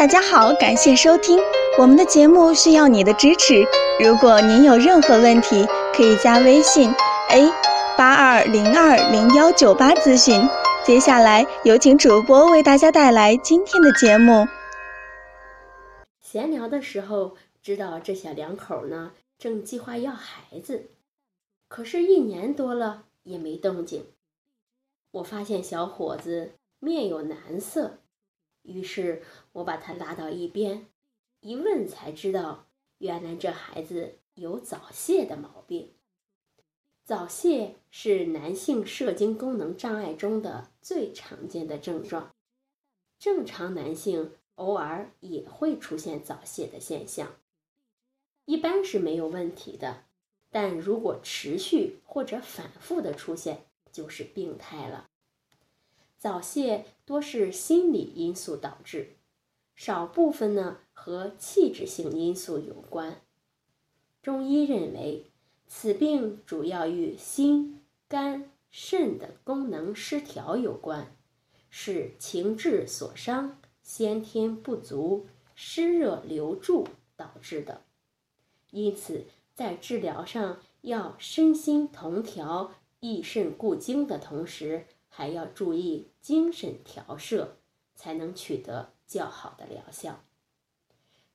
大家好，感谢收听我们的节目，需要你的支持。如果您有任何问题，可以加微信 a 八二零二零幺九八咨询。接下来有请主播为大家带来今天的节目。闲聊的时候，知道这小两口呢正计划要孩子，可是，一年多了也没动静。我发现小伙子面有难色。于是我把他拉到一边，一问才知道，原来这孩子有早泄的毛病。早泄是男性射精功能障碍中的最常见的症状，正常男性偶尔也会出现早泄的现象，一般是没有问题的，但如果持续或者反复的出现，就是病态了。早泄多是心理因素导致，少部分呢和器质性因素有关。中医认为，此病主要与心、肝、肾的功能失调有关，是情志所伤、先天不足、湿热留住导致的。因此，在治疗上要身心同调、益肾固精的同时。还要注意精神调摄，才能取得较好的疗效。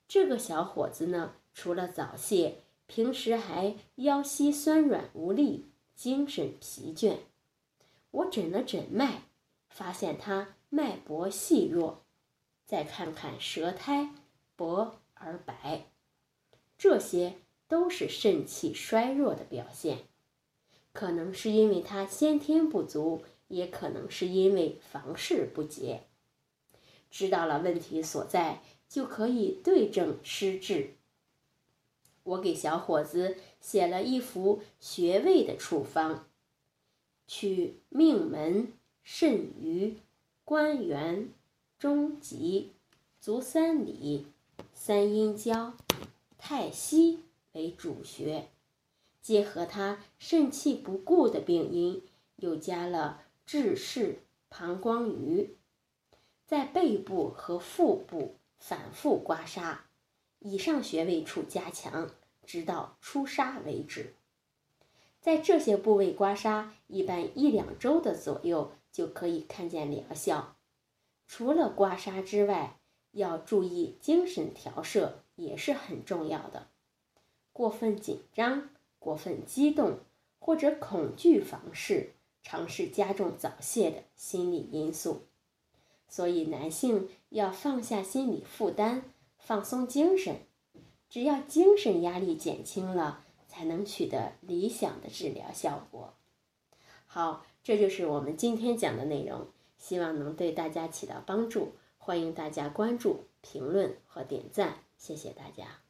这个小伙子呢，除了早泄，平时还腰膝酸软无力，精神疲倦。我诊了诊脉，发现他脉搏细弱。再看看舌苔薄而白，这些都是肾气衰弱的表现，可能是因为他先天不足。也可能是因为房事不节，知道了问题所在，就可以对症施治。我给小伙子写了一幅穴位的处方，取命门、肾俞、关元、中极、足三里、三阴交、太溪为主穴，结合他肾气不固的病因，又加了。治室膀胱俞，在背部和腹部反复刮痧，以上穴位处加强，直到出痧为止。在这些部位刮痧，一般一两周的左右就可以看见疗效。除了刮痧之外，要注意精神调摄也是很重要的。过分紧张、过分激动或者恐惧房事。尝试加重早泄的心理因素，所以男性要放下心理负担，放松精神。只要精神压力减轻了，才能取得理想的治疗效果。好，这就是我们今天讲的内容，希望能对大家起到帮助。欢迎大家关注、评论和点赞，谢谢大家。